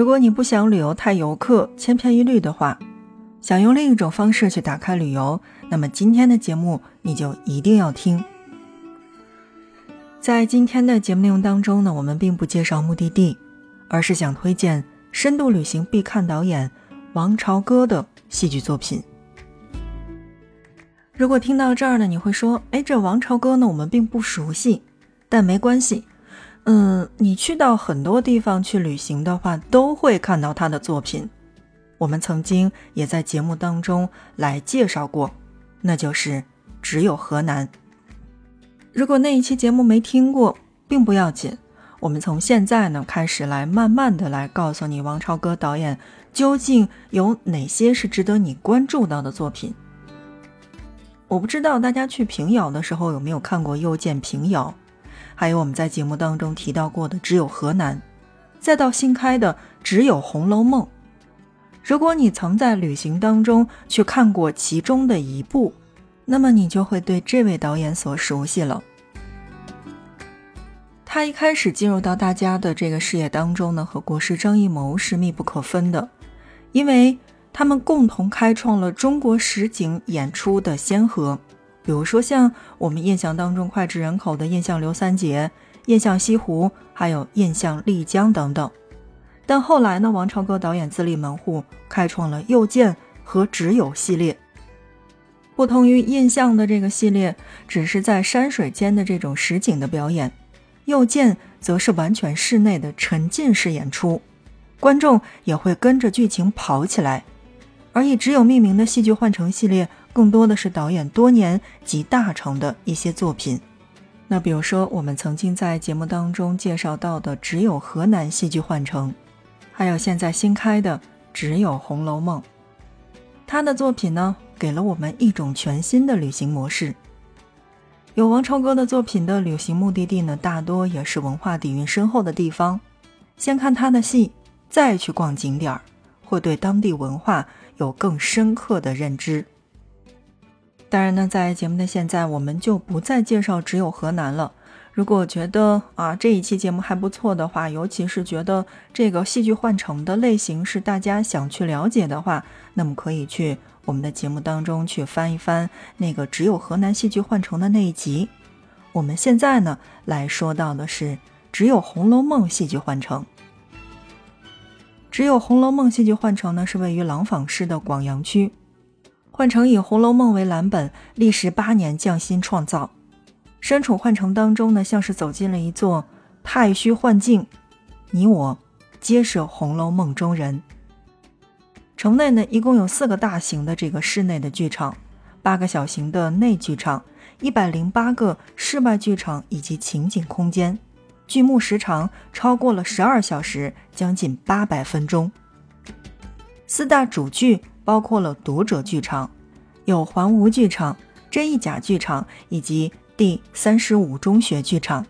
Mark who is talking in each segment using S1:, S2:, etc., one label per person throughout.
S1: 如果你不想旅游太游客、千篇一律的话，想用另一种方式去打开旅游，那么今天的节目你就一定要听。在今天的节目内容当中呢，我们并不介绍目的地，而是想推荐深度旅行必看导演王朝歌的戏剧作品。如果听到这儿呢，你会说：“哎，这王朝歌呢，我们并不熟悉。”但没关系。嗯，你去到很多地方去旅行的话，都会看到他的作品。我们曾经也在节目当中来介绍过，那就是《只有河南》。如果那一期节目没听过，并不要紧。我们从现在呢开始来慢慢的来告诉你，王超歌导演究竟有哪些是值得你关注到的作品。我不知道大家去平遥的时候有没有看过《又见平遥》。还有我们在节目当中提到过的，只有河南，再到新开的只有《红楼梦》。如果你曾在旅行当中去看过其中的一部，那么你就会对这位导演所熟悉了。他一开始进入到大家的这个视野当中呢，和国师张艺谋是密不可分的，因为他们共同开创了中国实景演出的先河。比如说，像我们印象当中脍炙人口的《印象刘三姐》《印象西湖》，还有《印象丽江》等等。但后来呢，王朝歌导演自立门户，开创了又见和只有系列。不同于印象的这个系列，只是在山水间的这种实景的表演，又见则是完全室内的沉浸式演出，观众也会跟着剧情跑起来。而以只有命名的戏剧幻城系列。更多的是导演多年集大成的一些作品，那比如说我们曾经在节目当中介绍到的《只有河南戏剧幻城》，还有现在新开的《只有红楼梦》，他的作品呢，给了我们一种全新的旅行模式。有王超哥的作品的旅行目的地呢，大多也是文化底蕴深厚的地方，先看他的戏，再去逛景点儿，会对当地文化有更深刻的认知。当然呢，在节目的现在，我们就不再介绍只有河南了。如果觉得啊这一期节目还不错的话，尤其是觉得这个戏剧幻城的类型是大家想去了解的话，那么可以去我们的节目当中去翻一翻那个只有河南戏剧幻城的那一集。我们现在呢来说到的是只有《红楼梦》戏剧幻城。只有《红楼梦》戏剧幻城呢是位于廊坊市的广阳区。换成以《红楼梦》为蓝本，历时八年匠心创造。身处幻城当中呢，像是走进了一座太虚幻境，你我皆是《红楼梦》中人。城内呢，一共有四个大型的这个室内的剧场，八个小型的内剧场，一百零八个室外剧场以及情景空间，剧目时长超过了十二小时，将近八百分钟。四大主剧。包括了读者剧场、有环吴剧场、真义甲剧场以及第三十五中学剧场。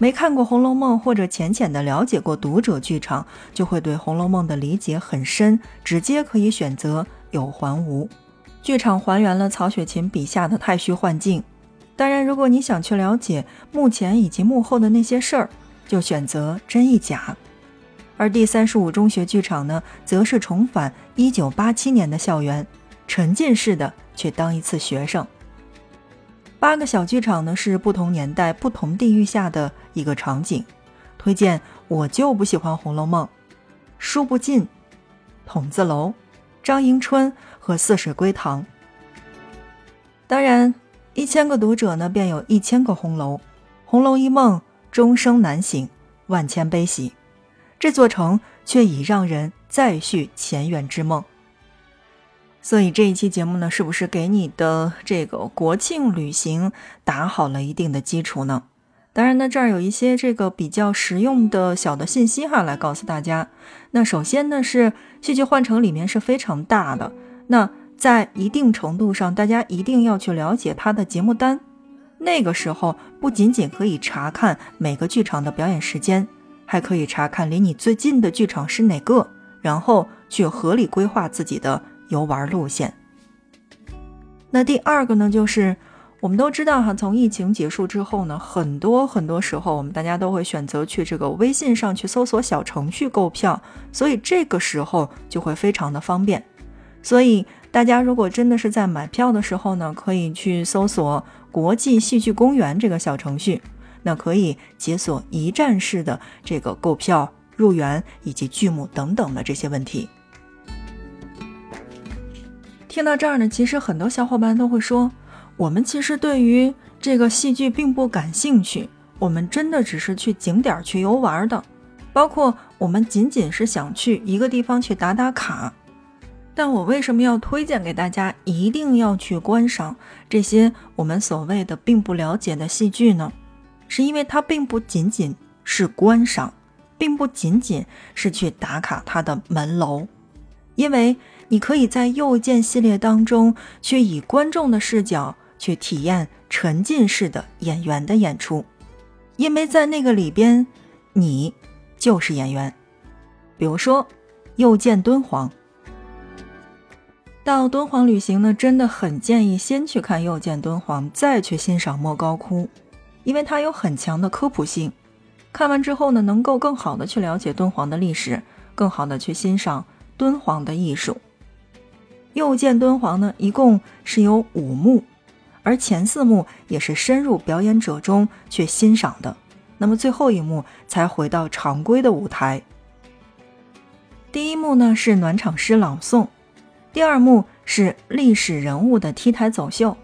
S1: 没看过《红楼梦》或者浅浅的了解过读者剧场，就会对《红楼梦》的理解很深。直接可以选择有环吴剧场，还原了曹雪芹笔下的太虚幻境。当然，如果你想去了解幕前以及幕后的那些事儿，就选择真义甲。而第三十五中学剧场呢，则是重返一九八七年的校园，沉浸式的去当一次学生。八个小剧场呢，是不同年代、不同地域下的一个场景。推荐我就不喜欢《红楼梦》，书不尽，筒子楼，张迎春和四水归堂。当然，一千个读者呢，便有一千个红楼，红楼一梦，终生难醒，万千悲喜。这座城却已让人再续前缘之梦。所以这一期节目呢，是不是给你的这个国庆旅行打好了一定的基础呢？当然呢，这儿有一些这个比较实用的小的信息哈，来告诉大家。那首先呢，是戏剧幻城里面是非常大的，那在一定程度上，大家一定要去了解它的节目单。那个时候不仅仅可以查看每个剧场的表演时间。还可以查看离你最近的剧场是哪个，然后去合理规划自己的游玩路线。那第二个呢，就是我们都知道哈，从疫情结束之后呢，很多很多时候我们大家都会选择去这个微信上去搜索小程序购票，所以这个时候就会非常的方便。所以大家如果真的是在买票的时候呢，可以去搜索“国际戏剧公园”这个小程序，那可以解锁一站式的这个购票、入园以及剧目等等的这些问题。听到这儿呢，其实很多小伙伴都会说。我们其实对于这个戏剧并不感兴趣，我们真的只是去景点去游玩的，包括我们仅仅是想去一个地方去打打卡。但我为什么要推荐给大家一定要去观赏这些我们所谓的并不了解的戏剧呢？是因为它并不仅仅是观赏，并不仅仅是去打卡它的门楼，因为你可以在右键系列当中去以观众的视角。去体验沉浸式的演员的演出，因为在那个里边，你就是演员。比如说，又见敦煌。到敦煌旅行呢，真的很建议先去看又见敦煌，再去欣赏莫高窟，因为它有很强的科普性。看完之后呢，能够更好的去了解敦煌的历史，更好的去欣赏敦煌的艺术。又见敦煌呢，一共是有五幕。而前四幕也是深入表演者中去欣赏的，那么最后一幕才回到常规的舞台。第一幕呢是暖场诗朗诵，第二幕是历史人物的 T 台走秀，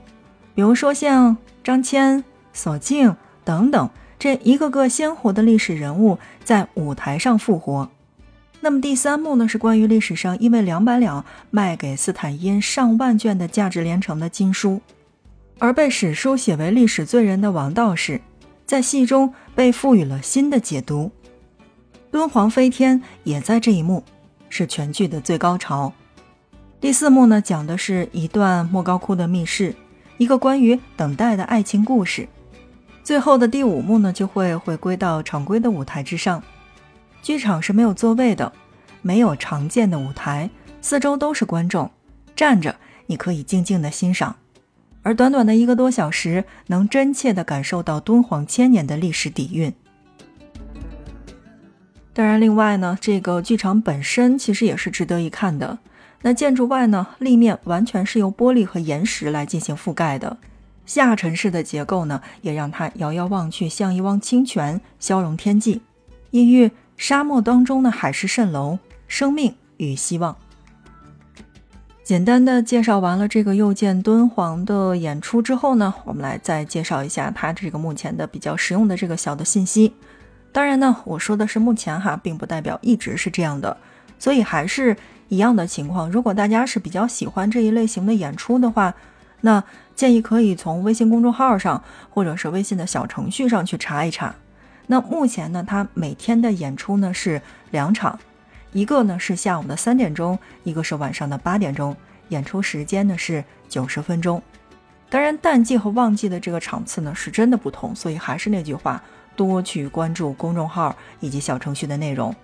S1: 比如说像张骞、索敬等等这一个个鲜活的历史人物在舞台上复活。那么第三幕呢是关于历史上因为两百两卖给斯坦因上万卷的价值连城的金书。而被史书写为历史罪人的王道士，在戏中被赋予了新的解读。敦煌飞天也在这一幕，是全剧的最高潮。第四幕呢，讲的是一段莫高窟的密室，一个关于等待的爱情故事。最后的第五幕呢，就会回归到常规的舞台之上。剧场是没有座位的，没有常见的舞台，四周都是观众，站着你可以静静的欣赏。而短短的一个多小时，能真切地感受到敦煌千年的历史底蕴。当然，另外呢，这个剧场本身其实也是值得一看的。那建筑外呢，立面完全是由玻璃和岩石来进行覆盖的，下沉式的结构呢，也让它遥遥望去像一汪清泉，消融天际，隐喻沙漠当中的海市蜃楼，生命与希望。简单的介绍完了这个又见敦煌的演出之后呢，我们来再介绍一下它这个目前的比较实用的这个小的信息。当然呢，我说的是目前哈，并不代表一直是这样的。所以还是一样的情况，如果大家是比较喜欢这一类型的演出的话，那建议可以从微信公众号上或者是微信的小程序上去查一查。那目前呢，他每天的演出呢是两场。一个呢是下午的三点钟，一个是晚上的八点钟，演出时间呢是九十分钟。当然，淡季和旺季的这个场次呢是真的不同，所以还是那句话，多去关注公众号以及小程序的内容。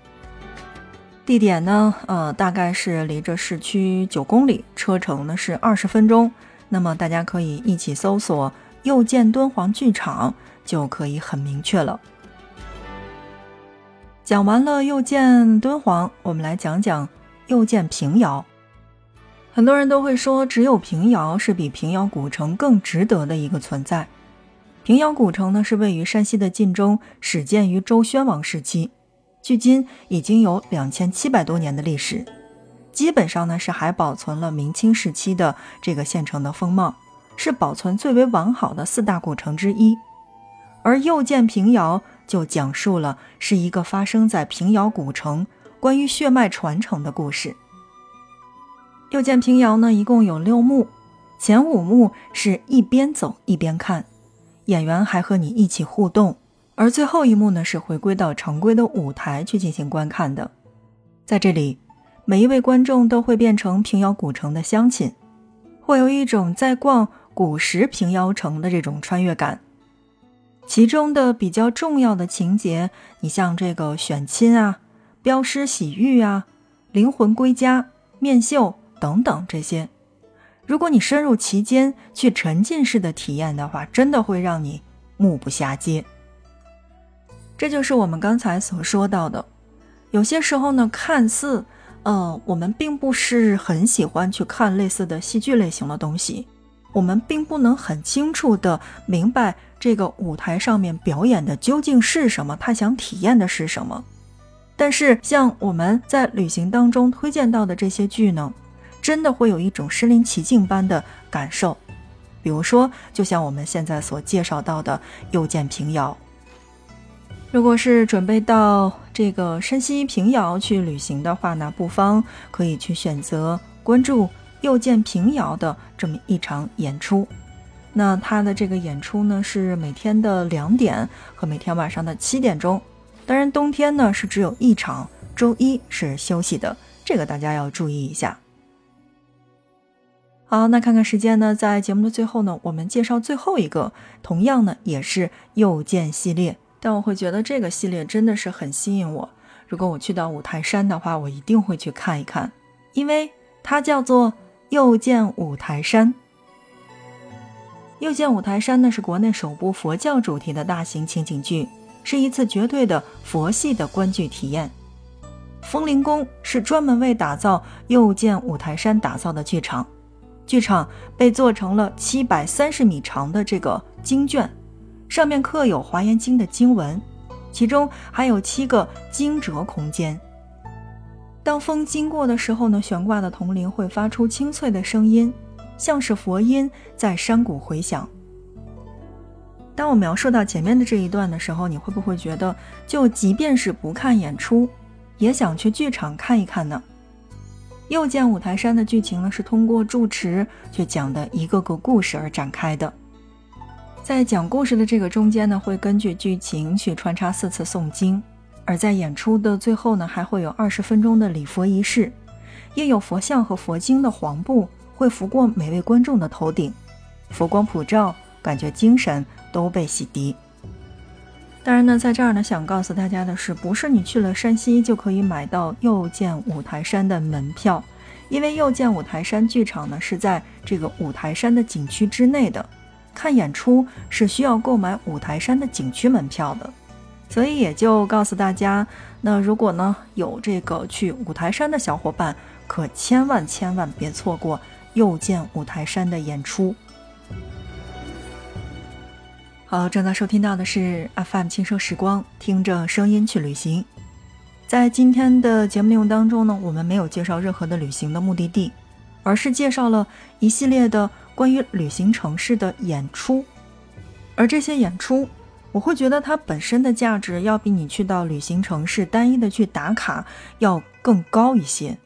S1: 地点呢，呃，大概是离着市区九公里，车程呢是二十分钟。那么大家可以一起搜索“又见敦煌剧场”，就可以很明确了。讲完了又见敦煌，我们来讲讲又见平遥。很多人都会说，只有平遥是比平遥古城更值得的一个存在。平遥古城呢，是位于山西的晋中，始建于周宣王时期，距今已经有两千七百多年的历史，基本上呢是还保存了明清时期的这个县城的风貌，是保存最为完好的四大古城之一。而又见平遥。就讲述了是一个发生在平遥古城关于血脉传承的故事。又见平遥呢，一共有六幕，前五幕是一边走一边看，演员还和你一起互动，而最后一幕呢是回归到常规的舞台去进行观看的。在这里，每一位观众都会变成平遥古城的乡亲，会有一种在逛古时平遥城的这种穿越感。其中的比较重要的情节，你像这个选亲啊、镖师洗浴啊、灵魂归家、面绣等等这些，如果你深入其间去沉浸式的体验的话，真的会让你目不暇接。这就是我们刚才所说到的，有些时候呢，看似，呃，我们并不是很喜欢去看类似的戏剧类型的东西，我们并不能很清楚的明白这个舞台上面表演的究竟是什么，他想体验的是什么。但是像我们在旅行当中推荐到的这些剧呢，真的会有一种身临其境般的感受。比如说，就像我们现在所介绍到的《又见平遥》。如果是准备到这个山西平遥去旅行的话，那不妨可以去选择关注《又见平遥》的这么一场演出。那它的这个演出呢，是每天的两点和每天晚上的七点钟。当然，冬天呢是只有一场，周一是休息的，这个大家要注意一下。好，那看看时间呢，在节目的最后呢，我们介绍最后一个，同样呢也是又见系列。但我会觉得这个系列真的是很吸引我。如果我去到五台山的话，我一定会去看一看，因为它叫做《又见五台山》。《又见五台山》呢是国内首部佛教主题的大型情景剧，是一次绝对的佛系的观剧体验。风铃宫是专门为打造《又见五台山》打造的剧场，剧场被做成了七百三十米长的这个经卷。上面刻有《华严经》的经文，其中还有七个经折空间。当风经过的时候呢，悬挂的铜铃会发出清脆的声音，像是佛音在山谷回响。当我描述到前面的这一段的时候，你会不会觉得，就即便是不看演出，也想去剧场看一看呢？又见五台山的剧情呢，是通过住持去讲的一个个故事而展开的。在讲故事的这个中间呢，会根据剧情去穿插四次诵经，而在演出的最后呢，还会有二十分钟的礼佛仪式，印有佛像和佛经的黄布会拂过每位观众的头顶，佛光普照，感觉精神都被洗涤。当然呢，在这儿呢，想告诉大家的是，不是你去了山西就可以买到又见五台山的门票，因为又见五台山剧场呢是在这个五台山的景区之内的。看演出是需要购买五台山的景区门票的，所以也就告诉大家，那如果呢有这个去五台山的小伙伴，可千万千万别错过又见五台山的演出。好，正在收听到的是 FM 轻声时光，听着声音去旅行。在今天的节目内容当中呢，我们没有介绍任何的旅行的目的地，而是介绍了一系列的。关于旅行城市的演出，而这些演出，我会觉得它本身的价值要比你去到旅行城市单一的去打卡要更高一些。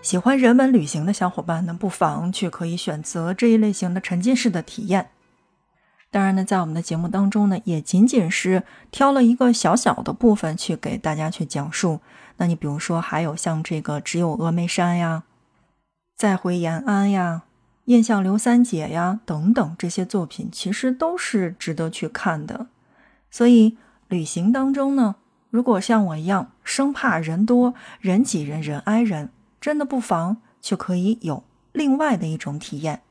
S1: 喜欢人文旅行的小伙伴呢，不妨去可以选择这一类型的沉浸式的体验。当然呢，在我们的节目当中呢，也仅仅是挑了一个小小的部分去给大家去讲述。那你比如说，还有像这个只有峨眉山呀，再回延安呀。印象刘三姐呀，等等这些作品，其实都是值得去看的。所以旅行当中呢，如果像我一样生怕人多人挤人人挨人，真的不妨就可以有另外的一种体验。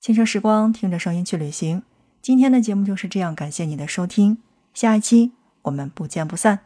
S1: 轻车时光，听着声音去旅行。今天的节目就是这样，感谢你的收听，下一期我们不见不散。